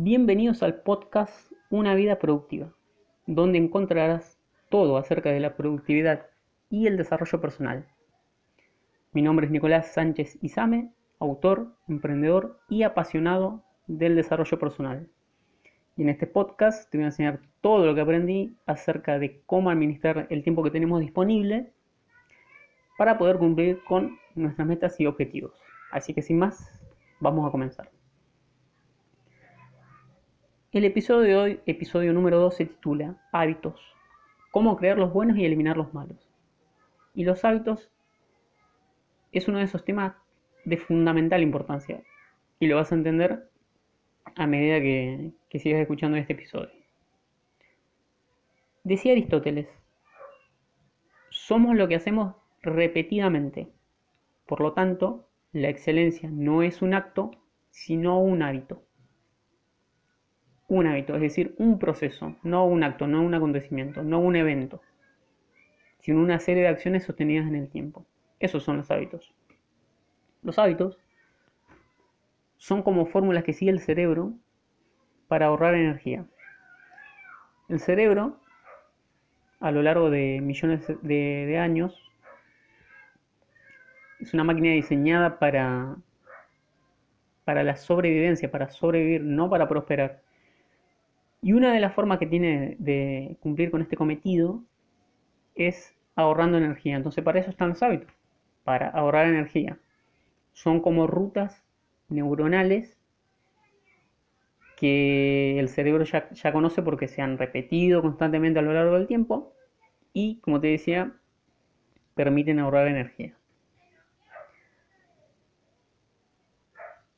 Bienvenidos al podcast Una vida productiva, donde encontrarás todo acerca de la productividad y el desarrollo personal. Mi nombre es Nicolás Sánchez Izame, autor, emprendedor y apasionado del desarrollo personal. Y en este podcast te voy a enseñar todo lo que aprendí acerca de cómo administrar el tiempo que tenemos disponible para poder cumplir con nuestras metas y objetivos. Así que sin más, vamos a comenzar. El episodio de hoy, episodio número 2, se titula Hábitos. Cómo crear los buenos y eliminar los malos. Y los hábitos es uno de esos temas de fundamental importancia. Y lo vas a entender a medida que, que sigas escuchando este episodio. Decía Aristóteles, somos lo que hacemos repetidamente. Por lo tanto, la excelencia no es un acto, sino un hábito. Un hábito, es decir, un proceso, no un acto, no un acontecimiento, no un evento, sino una serie de acciones sostenidas en el tiempo. Esos son los hábitos. Los hábitos son como fórmulas que sigue el cerebro para ahorrar energía. El cerebro, a lo largo de millones de, años, es una máquina diseñada para, para la sobrevivencia, para sobrevivir, no para prosperar. Y una de las formas que tiene de cumplir con este cometido es ahorrando energía. Entonces para eso están los hábitos, para ahorrar energía. Son como rutas neuronales que el cerebro ya, ya conoce porque se han repetido constantemente a lo largo del tiempo y, como te decía, permiten ahorrar energía.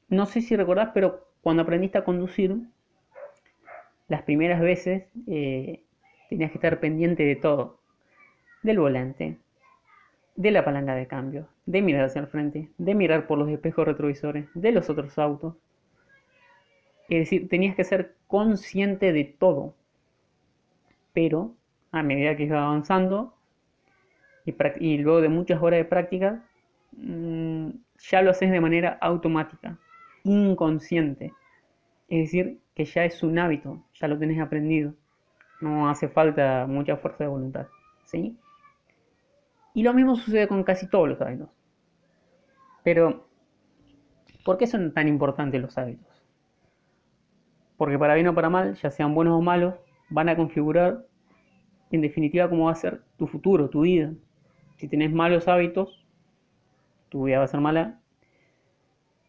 No sé si recordás, pero cuando aprendiste a conducir, las primeras veces eh, tenías que estar pendiente de todo. Del volante, de la palanca de cambio, de mirar hacia el frente, de mirar por los espejos retrovisores, de los otros autos. Es decir, tenías que ser consciente de todo. Pero a medida que ibas avanzando y, luego de muchas horas de práctica, mm, ya lo haces de manera automática inconsciente. Es decir, que ya es un hábito, ya lo tenés aprendido. No hace falta mucha fuerza de voluntad. ¿Sí? Y lo mismo sucede con casi todos los hábitos. Pero, ¿por qué son tan importantes los hábitos? Porque para bien o para mal, ya sean buenos o malos, van a configurar en definitiva cómo va a ser tu futuro, tu vida. Si tenés malos hábitos, tu vida va a ser mala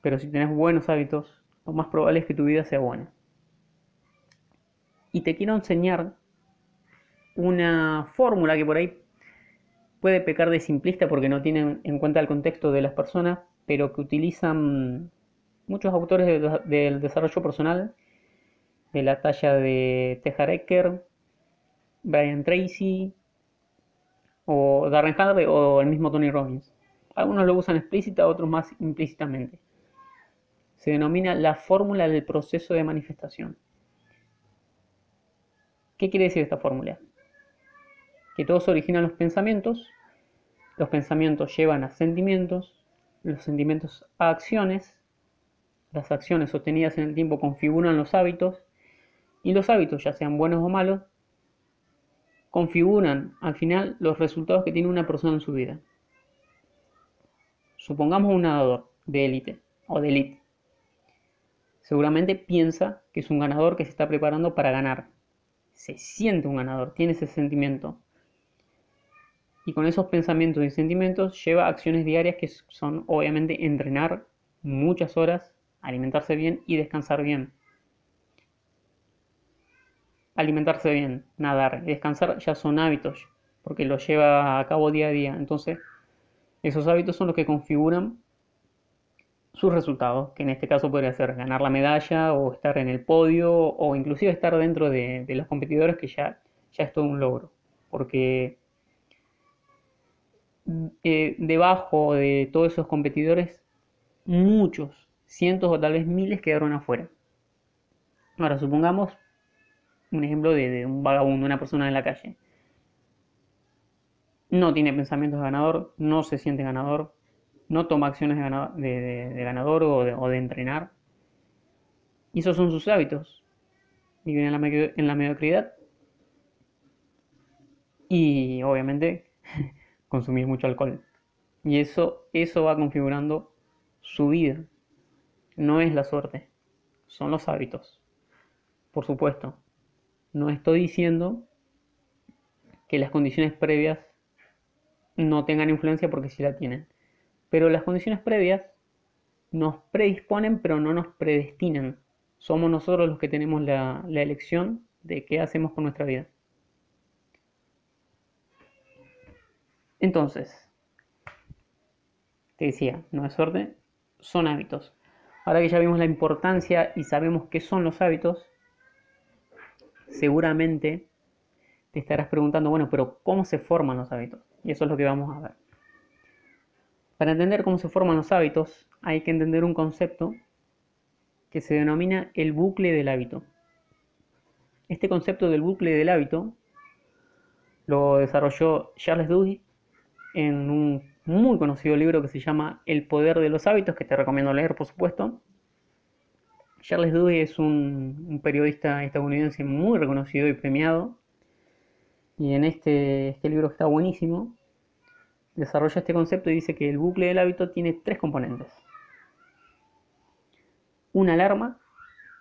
pero si tienes buenos hábitos, lo más probable es que tu vida sea buena. Y te quiero enseñar una fórmula que por ahí puede pecar de simplista porque no tiene en cuenta el contexto de las personas, pero que utilizan muchos autores del desarrollo personal, de la talla de Tejar Ecker, Brian Tracy, o Darren Harvey o el mismo Tony Robbins. Algunos lo usan explícita, otros más implícitamente se denomina la fórmula del proceso de manifestación. ¿Qué quiere decir esta fórmula? Que todos originan los pensamientos, los pensamientos llevan a sentimientos, los sentimientos a acciones, las acciones sostenidas en el tiempo configuran los hábitos y los hábitos, ya sean buenos o malos, configuran al final los resultados que tiene una persona en su vida. Supongamos un nadador de élite o de élite seguramente piensa que es un ganador que se está preparando para ganar. Se siente un ganador, tiene ese sentimiento. Y con esos pensamientos y sentimientos lleva acciones diarias que son obviamente entrenar muchas horas, alimentarse bien y descansar bien. Alimentarse bien, nadar y descansar ya son hábitos, porque los lleva a cabo día a día. Entonces, esos hábitos son los que configuran sus resultados, que en este caso podría ser ganar la medalla o estar en el podio o inclusive estar dentro de, los competidores que ya, ya es todo un logro. Porque eh, debajo de todos esos competidores, muchos, cientos o tal vez miles quedaron afuera. Ahora, supongamos un ejemplo de, de un vagabundo, una persona en la calle. No tiene pensamientos de ganador, no se siente ganador, no toma acciones de, ganador, o, de, entrenar, Y esos son sus hábitos. Viven en la, en la mediocridad. Y obviamente consumir mucho alcohol. Y eso, eso va configurando su vida. No es la suerte, son los hábitos. Por supuesto, no estoy diciendo que las condiciones previas no tengan influencia porque sí la tienen. Pero las condiciones previas nos predisponen pero no nos predestinan. Somos nosotros los que tenemos la, elección de qué hacemos con nuestra vida. Entonces, te decía, no es suerte, son hábitos. Ahora que ya vimos la importancia y sabemos qué son los hábitos, seguramente te estarás preguntando, bueno, pero ¿cómo se forman los hábitos? Y eso es lo que vamos a ver. Para entender cómo se forman los hábitos, hay que entender un concepto que se denomina el bucle del hábito. Este concepto del bucle del hábito lo desarrolló Charles Duhigg en un muy conocido libro que se llama El poder de los hábitos, que te recomiendo leer, por supuesto. Charles Duhigg es un, periodista estadounidense muy reconocido y premiado. Y en este, este libro está buenísimo. Desarrolla este concepto y dice que el bucle del hábito tiene tres componentes. Una alarma,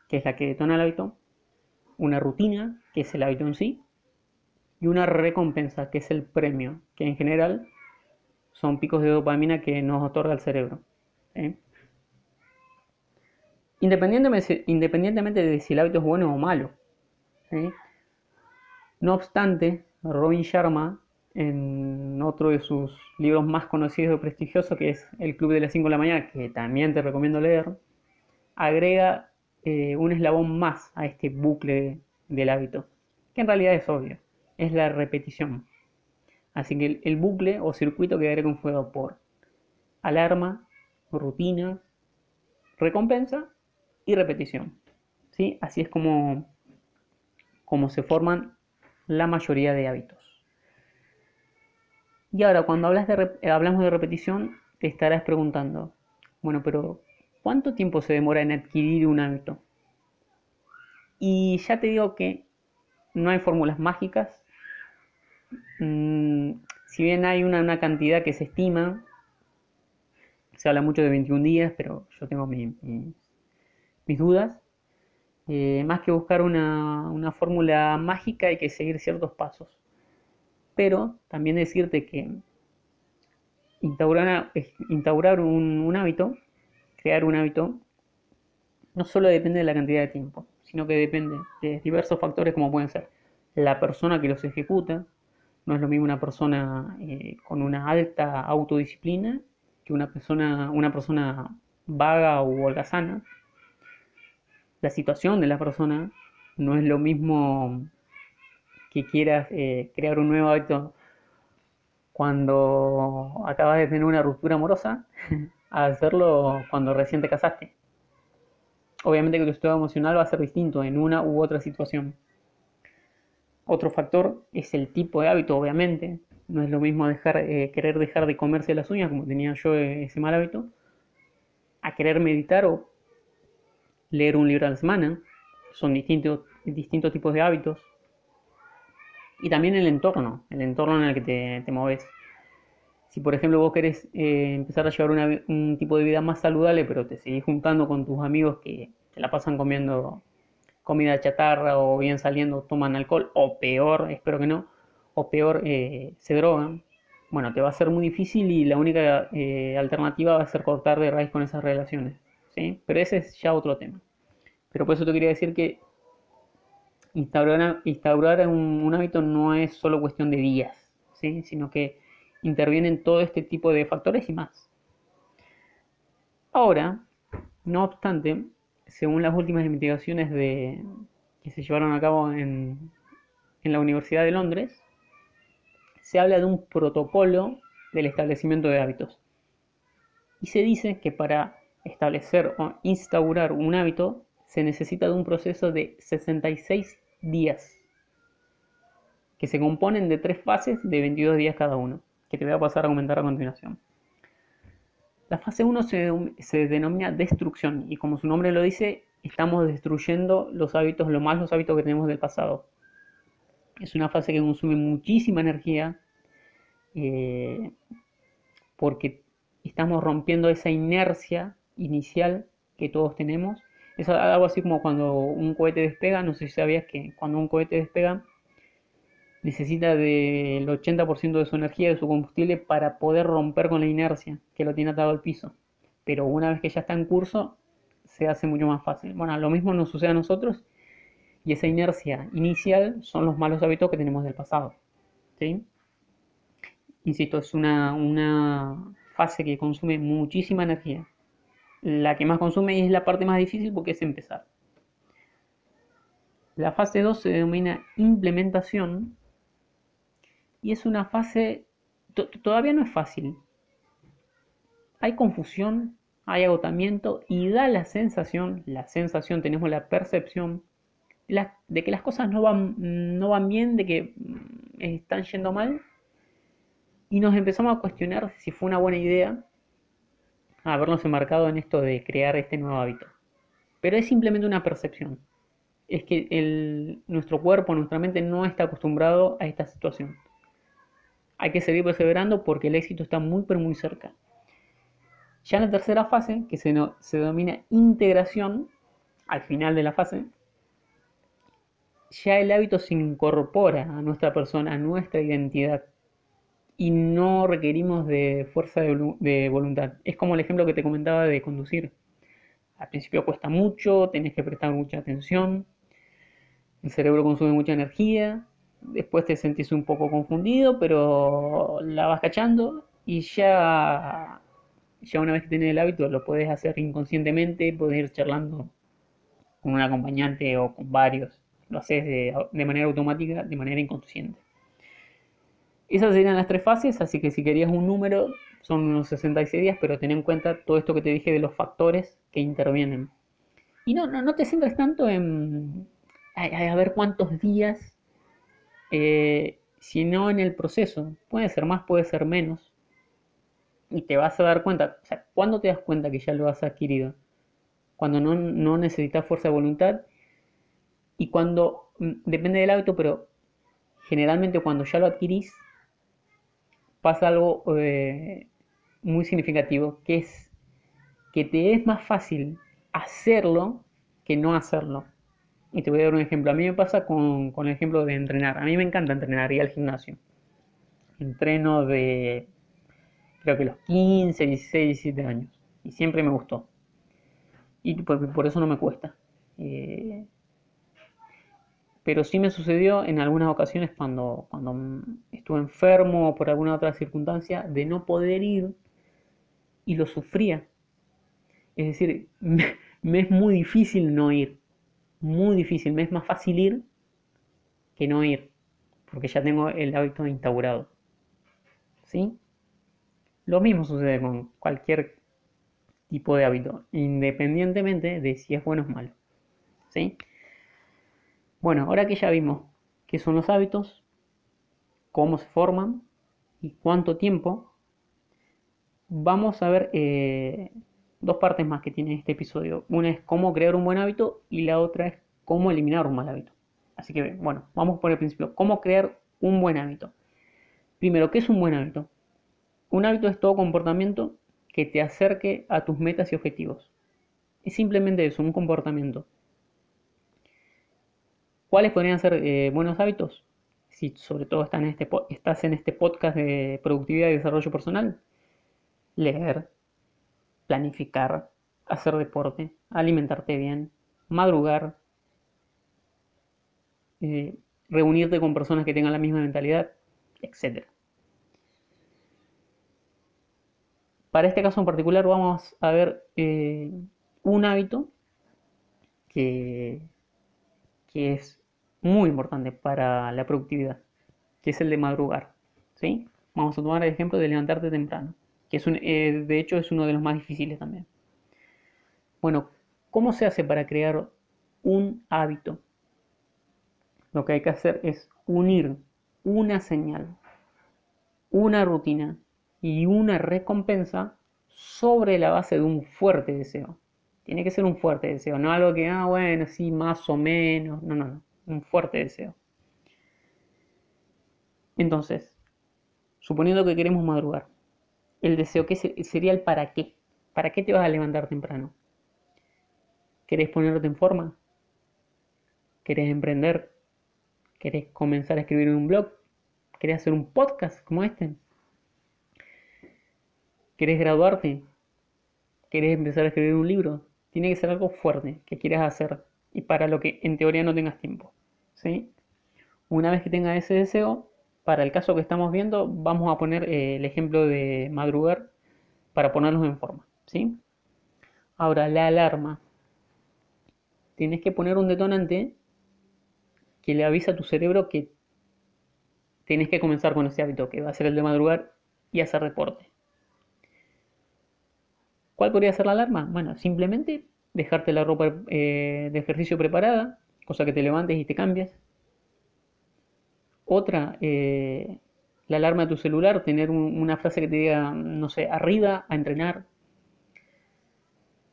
que es la que detona el hábito. Una rutina, que es el hábito en sí. Y una recompensa, que es el premio, que en general son picos de dopamina que nos otorga el cerebro. Independientemente, de si el hábito es bueno o malo. No obstante, Robin Sharma, en otro de sus libros más conocidos y prestigiosos, que es El Club de las 5 de la mañana, que también te recomiendo leer, agrega eh, un eslabón más a este bucle del hábito, que en realidad es obvio, es la repetición. Así que el, bucle o circuito quedaría conformado por alarma, rutina, recompensa y repetición. ¿sí? Así es como, como se forman la mayoría de hábitos. Y ahora, cuando hablas de, hablamos de repetición, te estarás preguntando, bueno, pero ¿cuánto tiempo se demora en adquirir un hábito? Y ya te digo que no hay fórmulas mágicas, Mm, si bien hay una, cantidad que se estima, se habla mucho de 21 días, pero yo tengo mis dudas. Eh, más que buscar una, fórmula mágica hay que seguir ciertos pasos. Pero también decirte que instaurar, un, un hábito, crear un hábito, no solo depende de la cantidad de tiempo, sino que depende de diversos factores como pueden ser la persona que los ejecuta, no es lo mismo una persona eh, con una alta autodisciplina que una persona, una persona vaga o holgazana. La situación de la persona no es lo mismo que quieras eh, crear un nuevo hábito cuando acabas de tener una ruptura amorosa a hacerlo cuando recién te casaste. Obviamente que tu estado emocional va a ser distinto en una u otra situación. Otro factor es el tipo de hábito, obviamente. No es lo mismo dejar, eh, querer dejar de comerse las uñas, como tenía yo eh, ese mal hábito, a querer meditar o leer un libro a la semana. Son distintos, distintos tipos de hábitos. Y también el entorno, el entorno en el que te, te moves. Si por ejemplo vos querés eh, empezar a llevar un tipo de vida más saludable, pero te seguís juntando con tus amigos que te la pasan comiendo comida chatarra o bien saliendo toman alcohol o peor, espero que no, o peor eh, se drogan, bueno, te va a ser muy difícil y la única eh, alternativa va a ser cortar de raíz con esas relaciones, ¿sí? Pero ese es ya otro tema. Pero por eso te quería decir que instaurar, un, hábito no es solo cuestión de días, ¿sí? Sino que intervienen todo este tipo de factores y más. Ahora, no obstante, según las últimas investigaciones de, que se llevaron a cabo en la Universidad de Londres, se habla de un protocolo del establecimiento de hábitos. Y se dice que para establecer o instaurar un hábito se necesita de un proceso de 66 días, que se componen de tres fases de 22 días cada uno, que te voy a pasar a comentar a continuación. La fase 1 se, denomina destrucción y como su nombre lo dice, estamos destruyendo los hábitos, lo más los hábitos que tenemos del pasado. Es una fase que consume muchísima energía eh, porque estamos rompiendo esa inercia inicial que todos tenemos. Es algo así como cuando un cohete despega, no sé si sabías que cuando un cohete despega necesita del 80% de su energía, de su combustible, para poder romper con la inercia que lo tiene atado al piso. Pero una vez que ya está en curso, se hace mucho más fácil. Bueno, lo mismo nos sucede a nosotros y esa inercia inicial son los malos hábitos que tenemos del pasado. ¿sí? Insisto, es una, una fase que consume muchísima energía. La que más consume es la parte más difícil porque es empezar. La fase 2 se denomina implementación y es una fase, todavía no es fácil. Hay confusión, hay agotamiento y da la sensación, la sensación, tenemos la percepción de que las cosas no van, no van bien, de que mm, están yendo mal y nos empezamos a cuestionar si fue una buena idea habernos enmarcado en esto de crear este nuevo hábito. Pero es simplemente una percepción. Es que nuestro cuerpo, nuestra mente no está acostumbrado a esta situación. Hay que seguir perseverando porque el éxito está muy pero muy cerca. Ya en la tercera fase, que se, se denomina integración, al final de la fase, ya el hábito se incorpora a nuestra persona, a nuestra identidad y no requerimos de fuerza de, voluntad. Es como el ejemplo que te comentaba de conducir. Al principio cuesta mucho, tenés que prestar mucha atención, el cerebro consume mucha energía, después te sentís un poco confundido, pero la vas cachando y ya, ya una vez que tenés el hábito lo puedes hacer inconscientemente, puedes ir charlando con un acompañante o con varios, lo haces de, de manera automática, de manera inconsciente. Esas serían las tres fases, así que si querías un número son unos 66 días, pero ten en cuenta todo esto que te dije de los factores que intervienen. Y no, no, no te centres tanto en a, ver cuántos días eh, sino en el proceso. Puede ser más, puede ser menos. Y te vas a dar cuenta, o sea, ¿cuándo te das cuenta que ya lo has adquirido? Cuando no, no necesitas fuerza de voluntad y cuando, mm, depende del hábito, pero generalmente cuando ya lo adquirís, pasa algo eh, muy significativo, que es que te es más fácil hacerlo que no hacerlo. Y te voy a dar un ejemplo. A mí me pasa con, el ejemplo de entrenar. A mí me encanta entrenar, ir al gimnasio. Entreno de, creo que los 15, 16, 17 años. Y siempre me gustó. Y por, eso no me cuesta. Eh, pero sí me sucedió en algunas ocasiones cuando, cuando estuve enfermo o por alguna otra circunstancia de no poder ir y lo sufría. Es decir, me es muy difícil no ir muy difícil, me es más fácil ir que no ir, porque ya tengo el hábito instaurado. ¿Sí? Lo mismo sucede con cualquier tipo de hábito, independientemente de si es bueno o malo. ¿Sí? Bueno, ahora que ya vimos qué son los hábitos, cómo se forman y cuánto tiempo, vamos a ver eh, dos partes más que tiene este episodio. Una es cómo crear un buen hábito y la otra es cómo eliminar un mal hábito. Así que bueno, vamos por el principio. ¿Cómo crear un buen hábito? Primero, ¿qué es un buen hábito? Un hábito es todo comportamiento que te acerque a tus metas y objetivos. Es simplemente eso, un comportamiento. ¿Cuáles podrían ser eh, buenos hábitos? Si sobre todo estás en, este, estás en este podcast de productividad y desarrollo personal. Leer, planificar, hacer deporte, alimentarte bien, madrugar, eh, reunirte con personas que tengan la misma mentalidad, etc. Para este caso en particular vamos a ver eh, un hábito que es muy importante para la productividad, que es el de madrugar. ¿sí? Vamos a tomar el ejemplo de levantarte temprano que es eh, de hecho es uno de los más difíciles también. Bueno, ¿cómo se hace para crear un hábito? Lo que hay que hacer es unir una señal, una rutina y una recompensa sobre la base de un fuerte deseo. Tiene que ser un fuerte deseo, no algo que, ah, bueno, sí, más o menos. No, no, no. Un fuerte deseo. Entonces, suponiendo que queremos madrugar, el deseo ¿qué sería el para qué. ¿Para qué te vas a levantar temprano? ¿Querés ponerte en forma? ¿Querés emprender? ¿Querés comenzar a escribir un blog? ¿Querés hacer un podcast como este? ¿Querés graduarte? ¿Querés empezar a escribir un libro? Tiene que ser algo fuerte que quieras hacer y para lo que en teoría no tengas tiempo. ¿Sí? Una vez que tengas ese deseo, para el caso que estamos viendo, vamos a poner eh, el ejemplo de madrugar para ponernos en forma. ¿sí? Ahora, la alarma. Tienes que poner un detonante que le avisa a tu cerebro que tienes que comenzar con ese hábito, que va a ser el de madrugar y hacer deporte. ¿Cuál podría ser la alarma? Bueno, simplemente dejarte la ropa eh, de ejercicio preparada, cosa que te levantes y te cambies. Otra, eh, la alarma de tu celular, tener una frase que te diga, no sé, arriba a entrenar.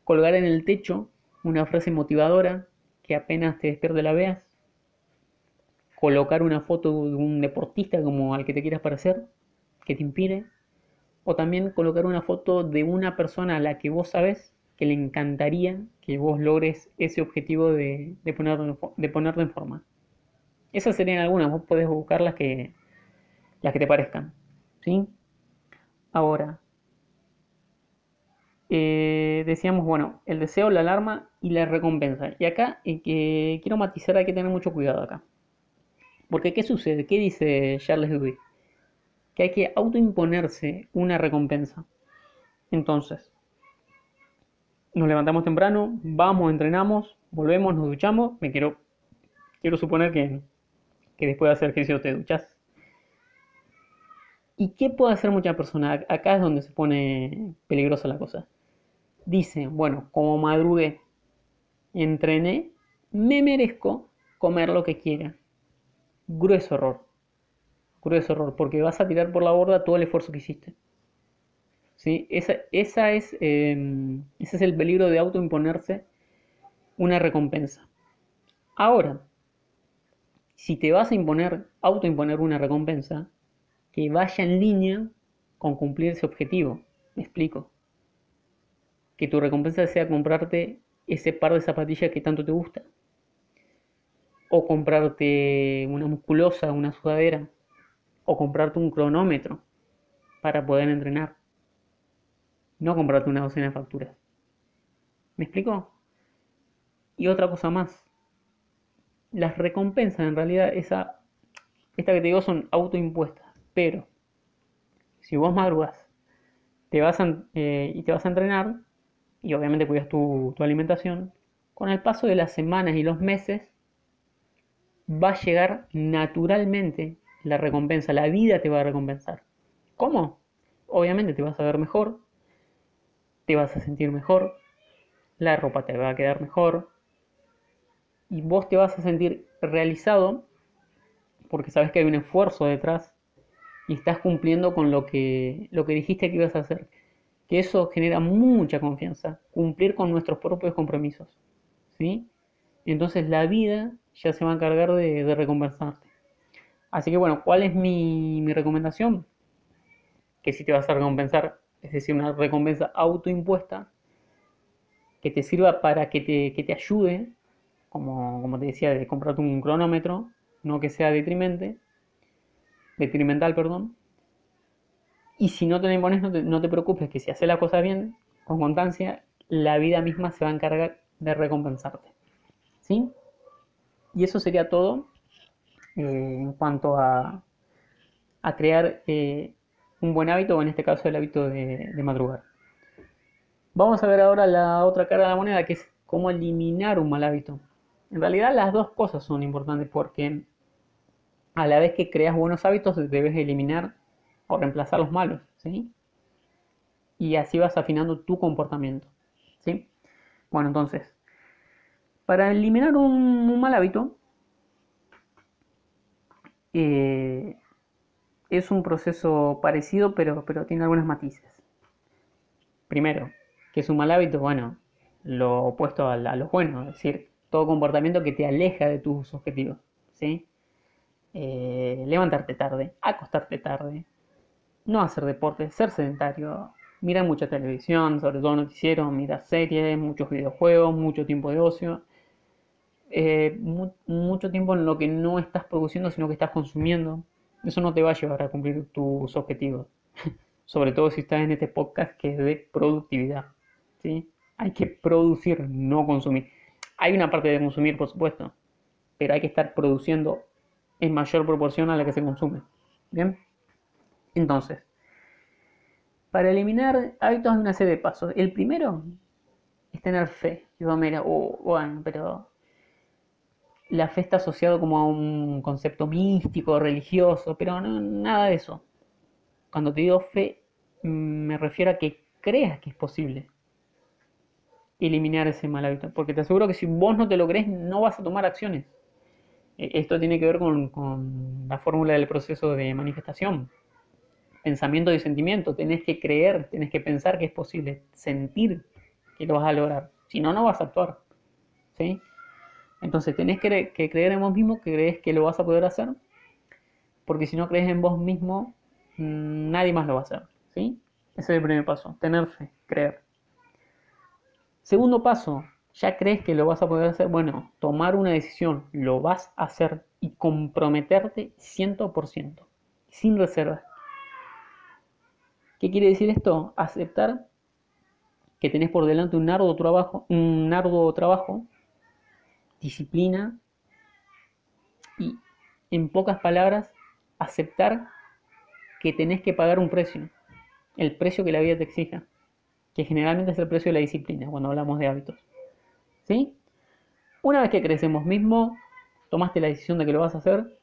Colgar en el techo una frase motivadora que apenas te despierte la veas. Colocar una foto de un deportista como al que te quieras parecer, que te inspire o también colocar una foto de una persona a la que vos sabes que le encantaría que vos logres ese objetivo de, de, de ponerte en forma. Esas serían algunas, vos podés buscar las que, las que te parezcan. ¿sí? Ahora, eh, decíamos, bueno, el deseo, la alarma y la recompensa. Y acá eh, que quiero matizar, hay que tener mucho cuidado acá. Porque ¿qué sucede? ¿Qué dice Charles Dewey? que hay que autoimponerse una recompensa. Entonces, nos levantamos temprano, vamos, entrenamos, volvemos, nos duchamos. Me quiero, quiero suponer que, que después de hacer ejercicio te duchas. ¿Y qué puede hacer mucha persona? Acá es donde se pone peligrosa la cosa. Dice, bueno, como madrugué, entrené, me merezco comer lo que quiera. Grueso error grueso error, porque vas a tirar por la borda todo el esfuerzo que hiciste. ¿Sí? Esa, esa es, em, ese es el peligro de autoimponerse una recompensa. Ahora, si te vas a imponer, autoimponer una recompensa, que vaya en línea con cumplir ese objetivo. Me explico. Que tu recompensa sea comprarte ese par de zapatillas que tanto te gusta. O comprarte una musculosa, una sudadera o comprarte un cronómetro para poder entrenar. No comprarte una docena de facturas. ¿Me explico? Y otra cosa más. Las recompensas en realidad, esa, esta que te digo son autoimpuestas. Pero si vos madrugas te vas eh, y te vas a entrenar, y obviamente cuidas tu, tu alimentación, con el paso de las semanas y los meses va a llegar naturalmente la recompensa, la vida te va a recompensar. ¿Cómo? Obviamente te vas a ver mejor, te vas a sentir mejor, la ropa te va a quedar mejor y vos te vas a sentir realizado porque sabes que hay un esfuerzo detrás y estás cumpliendo con lo que, lo que dijiste que ibas a hacer. Que eso genera mucha confianza, cumplir con nuestros propios compromisos. ¿sí? Entonces la vida ya se va a encargar de, de recompensarte. Así que bueno, ¿cuál es mi, recomendación? Que si te vas a recompensar, es decir, una recompensa autoimpuesta, que te sirva para que te, te ayude, como, como, te decía, de comprarte un cronómetro, no que sea detrimente, detrimental, perdón. Y si no te lo impones, no te, no te preocupes, que si haces las cosas bien, con constancia, la vida misma se va a encargar de recompensarte. ¿Sí? Y eso sería todo eh, en cuanto a, a crear eh, un buen hábito, o en este caso el hábito de, madrugar. Vamos a ver ahora la otra cara de la moneda, que es cómo eliminar un mal hábito. En realidad las dos cosas son importantes porque a la vez que creas buenos hábitos debes eliminar o reemplazar los malos, ¿sí? Y así vas afinando tu comportamiento, ¿sí? Bueno, entonces, para eliminar un mal hábito, eh, es un proceso parecido, pero, pero tiene algunos matices. Primero, que es un mal hábito, bueno, lo opuesto a, a lo bueno, es decir, todo comportamiento que te aleja de tus objetivos, ¿sí? Eh, levantarte tarde, acostarte tarde, no hacer deporte, ser sedentario, mirar mucha televisión, sobre todo noticiero, mirar series, muchos videojuegos, mucho tiempo de ocio, eh, mu- mucho tiempo en lo que no estás produciendo, sino que estás consumiendo. Eso no te va a llevar a cumplir tus objetivos. Sobre todo si estás en este podcast que es de productividad. ¿sí? Hay que producir, no consumir. Hay una parte de consumir, por supuesto, pero hay que estar produciendo en mayor proporción a la que se consume. ¿Bien? Entonces, para eliminar hábitos hay una serie de pasos. El primero es tener fe. Y vos mira, oh, bueno, pero la fe está asociado como a un concepto místico, religioso, pero no, nada de eso. Cuando te digo fe, me refiero a que creas que es posible eliminar ese mal hábito. Porque te aseguro que si vos no te lo crees, no vas a tomar acciones. E, esto tiene que ver con, con la fórmula del proceso de manifestación. Pensamiento y sentimiento. Tenés que creer, tenés que pensar que es posible, sentir que lo vas a lograr. Si no, no vas a actuar. ¿Sí? Entonces tenés que, creer en vos mismo, que crees que lo vas a poder hacer, porque si no crees en vos mismo, mmm, nadie más lo va a hacer. ¿sí? Ese es el primer paso, tener fe, creer. Segundo paso, ya crees que lo vas a poder hacer, bueno, tomar una decisión, lo vas a hacer y comprometerte 100%, sin reservas. ¿Qué quiere decir esto? Aceptar que tenés por delante un arduo trabajo, un arduo trabajo disciplina y, en pocas palabras, aceptar que tenés que pagar un precio, el precio que la vida te exija, que generalmente es el precio de la disciplina cuando hablamos de hábitos. ¿Sí? Una vez que vos mismo, tomaste la decisión de que lo vas a hacer,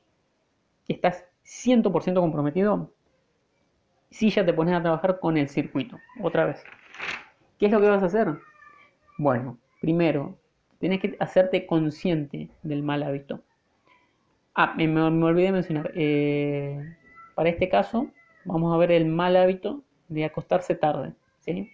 estás 100% comprometido, si ya te pones a trabajar con el circuito, otra vez. ¿Qué es lo que vas a hacer? Bueno, primero, Tienes que hacerte consciente del mal hábito. Ah, me, me olvidé de mencionar. Eh, para este caso, vamos a ver el mal hábito de acostarse tarde. ¿sí?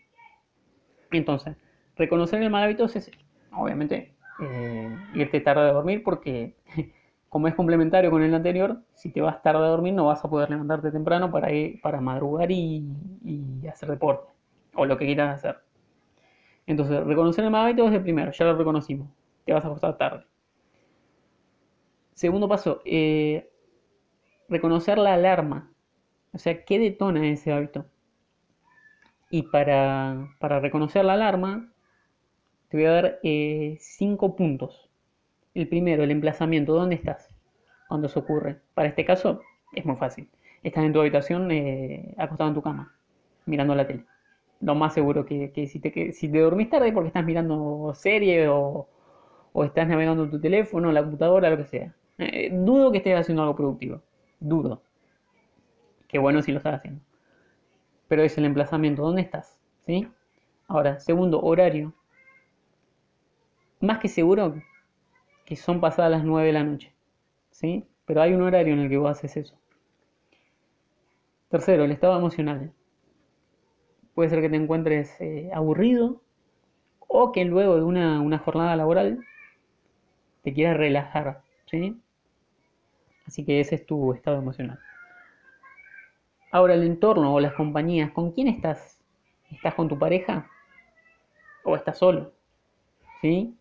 Entonces, reconocer el mal hábito es, obviamente, eh, irte tarde a dormir porque, como es complementario con el anterior, si te vas tarde a dormir no vas a poder levantarte temprano para, ir, para madrugar y, y hacer deporte o lo que quieras hacer. Entonces, reconocer el mal hábito es el primero, ya lo reconocimos. Te vas a acostar tarde. Segundo paso, eh, reconocer la alarma. O sea, ¿qué detona ese hábito? Y para, para reconocer la alarma, te voy a dar eh, cinco puntos. El primero, el emplazamiento. ¿Dónde estás cuando eso ocurre? Para este caso, es muy fácil. Estás en tu habitación, eh, acostado en tu cama, mirando la tele lo más seguro que, si, te, que si te dormís tarde porque estás mirando serie o, o estás navegando en tu teléfono, la computadora, lo que sea. Eh, dudo que estés haciendo algo productivo. Dudo. Qué bueno si lo estás haciendo. Pero es el emplazamiento. ¿Dónde estás? ¿Sí? Ahora, segundo, horario. Más que seguro que son pasadas las 9 de la noche. ¿Sí? Pero hay un horario en el que vos haces eso. Tercero, el estado emocional puede ser que te encuentres eh, aburrido o que luego de una, una, jornada laboral te quieras relajar, ¿sí? Así que ese es tu estado emocional. Ahora, el entorno o las compañías, ¿con quién estás? ¿Estás con tu pareja? ¿O estás solo? ¿Sí?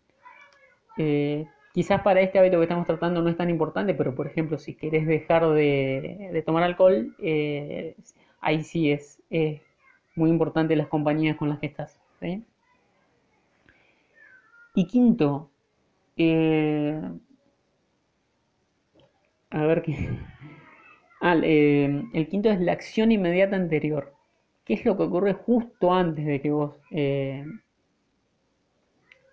Eh, quizás para este hábito que estamos tratando no es tan importante, pero por ejemplo, si quieres dejar de, tomar alcohol, eh, ahí sí es muy importante las compañías con las que estás. Y quinto, eh, a ver qué. Ah, eh, el quinto es la acción inmediata anterior. ¿Qué es lo que ocurre justo antes de que vos, eh,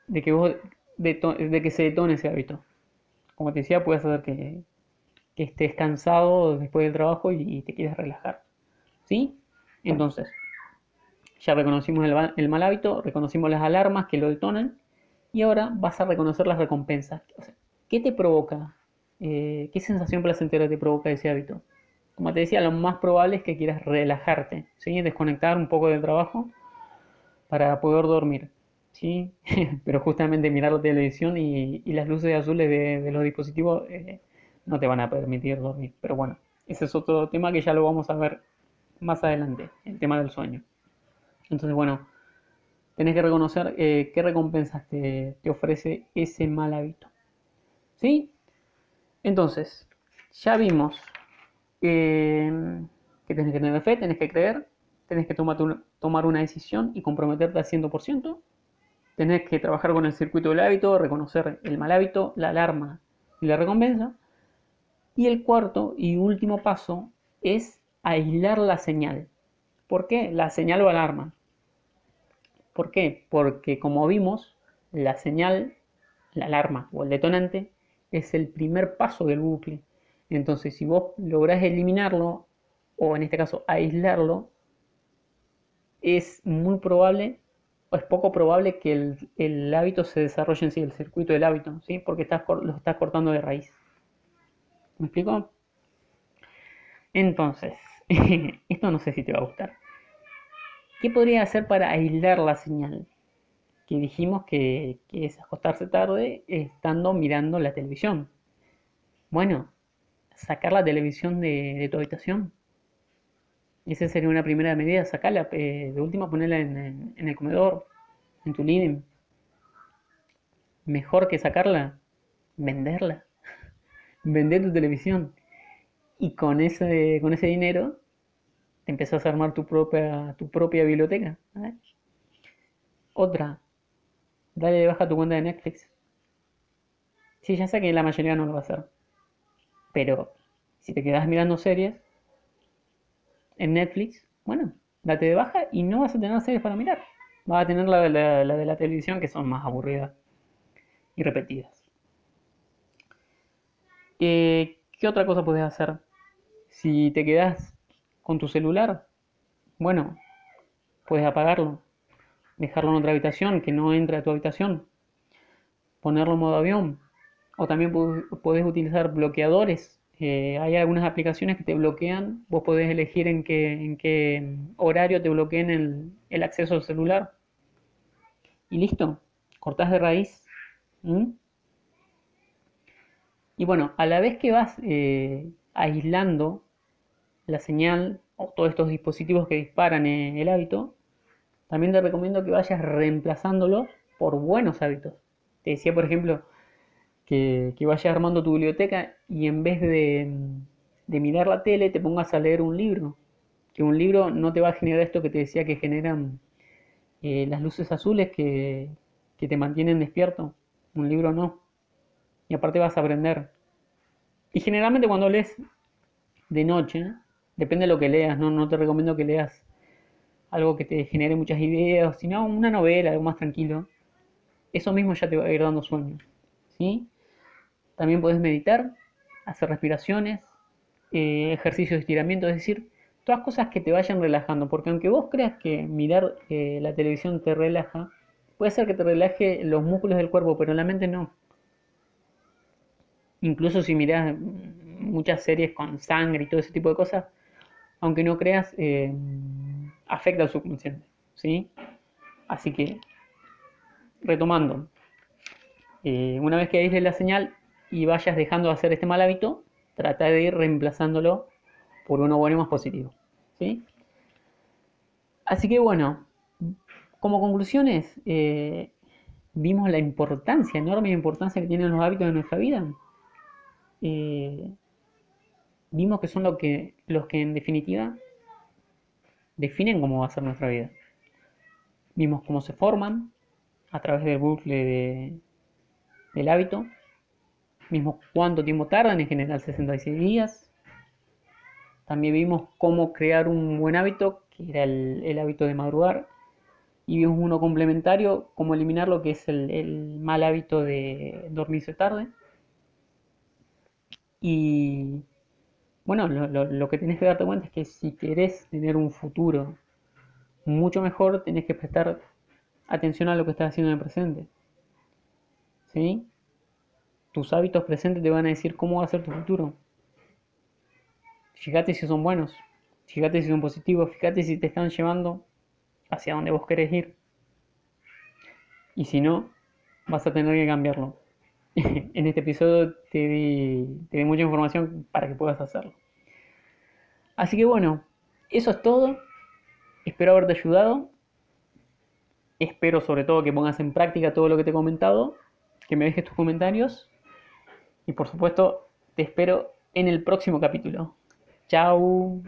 de que vos, de, que se detone ese hábito? Como te decía, puedes hacer que, que estés cansado después del trabajo y, y te quieres relajar. ¿Sí? Entonces, ya reconocimos el, mal hábito, reconocimos las alarmas que lo detonan y ahora vas a reconocer las recompensas. ¿Qué te provoca? Eh, ¿Qué sensación placentera te provoca ese hábito? Como te decía, lo más probable es que quieras relajarte, ¿sí? desconectar un poco del trabajo para poder dormir. ¿sí? Pero justamente mirar la televisión y, las luces azules de, de los dispositivos eh, no te van a permitir dormir. Pero bueno, ese es otro tema que ya lo vamos a ver más adelante, el tema del sueño. Entonces, bueno, tenés que reconocer eh, qué recompensas te, te ofrece ese mal hábito. ¿Sí? Entonces, ya vimos eh, que tenés que tener fe, tenés que creer, tenés que tomar, tomar una decisión y comprometerte al 100%. Tenés que trabajar con el circuito del hábito, reconocer el mal hábito, la alarma y la recompensa. Y el cuarto y último paso es aislar la señal. ¿Por qué? La señal o alarma. ¿Por qué? Porque como vimos, la señal, la alarma o el detonante es el primer paso del bucle. Entonces, si vos lográs eliminarlo, o en este caso aislarlo, es muy probable o es poco probable que el, hábito se desarrolle en sí, el circuito del hábito, ¿sí? porque estás, lo estás cortando de raíz. ¿Me explico? Entonces, esto no sé si te va a gustar. ¿Qué podría hacer para aislar la señal? Que dijimos que, es acostarse tarde estando mirando la televisión. Bueno, sacar la televisión de, tu habitación. Esa sería una primera medida, sacarla, eh, de última ponerla en, en, en, el comedor, en tu living. Mejor que sacarla, venderla. Vender tu televisión. Y con ese, con ese dinero te empezás a armar tu propia, tu propia biblioteca. Otra, dale de baja tu cuenta de Netflix. Sí, ya sé que la mayoría no lo va a hacer. Pero si te quedas mirando series en Netflix, bueno, date de baja y no vas a tener series para mirar. Vas a tener la de la, la, de la televisión que son más aburridas y repetidas. Eh, ¿Qué otra cosa puedes hacer? Si te quedas con tu celular, bueno, puedes apagarlo, dejarlo en otra habitación, que no entre a tu habitación, ponerlo en modo avión, o también podés utilizar bloqueadores. Eh, hay algunas aplicaciones que te bloquean, vos podés elegir en qué, en qué horario te bloqueen el, el acceso al celular. Y listo, cortás de raíz. Y bueno, a la vez que vas eh, aislando la señal o todos estos dispositivos que disparan eh, el hábito, también te recomiendo que vayas reemplazándolo por buenos hábitos. Te decía, por ejemplo, que, que vayas armando tu biblioteca y en vez de, de, mirar la tele te pongas a leer un libro. Que un libro no te va a generar esto que te decía que generan eh, las luces azules que, que te mantienen despierto. Un libro no. Y aparte vas a aprender. Y generalmente cuando lees de noche, depende de lo que leas, no, no te recomiendo que leas algo que te genere muchas ideas, sino una novela, algo más tranquilo. Eso mismo ya te va a ir dando sueño. ¿sí? También puedes meditar, hacer respiraciones, eh, ejercicios de estiramiento, es decir, todas cosas que te vayan relajando, porque aunque vos creas que mirar eh, la televisión te relaja, puede ser que te relaje los músculos del cuerpo, pero la mente no. Incluso si miras muchas series con sangre y todo ese tipo de cosas, aunque no creas, eh, afecta al subconsciente, ¿sí? Así que, retomando, eh, una vez que aísles la señal y vayas dejando de hacer este mal hábito, trata de ir reemplazándolo por uno bueno y más positivo, ¿sí? Así que bueno, como conclusiones, eh, vimos la importancia, enorme importancia que tienen los hábitos en nuestra vida. Vimos que son lo que, los que en definitiva definen cómo va a ser nuestra vida. Vimos cómo se forman a través del bucle de, del hábito. Vimos cuánto tiempo tardan, en general 66 días. También vimos cómo crear un buen hábito, que era el, hábito de madrugar. Y vimos uno complementario, cómo eliminar lo que es el mal hábito de dormirse tarde. Y bueno, lo, que tenés que darte cuenta es que si querés tener un futuro mucho mejor, tenés que prestar atención a lo que estás haciendo en el presente. ¿Sí? Tus hábitos presentes te van a decir cómo va a ser tu futuro. Fíjate si son buenos, fíjate si son positivos, fíjate si te están llevando hacia donde vos querés ir. Y si no, vas a tener que cambiarlo. en este episodio te di, te mucha información para que puedas hacerlo. Así que bueno, eso es todo. Espero haberte ayudado. Espero sobre todo que pongas en práctica todo lo que te he comentado, que me dejes tus comentarios y por supuesto te espero en el próximo capítulo. Chao.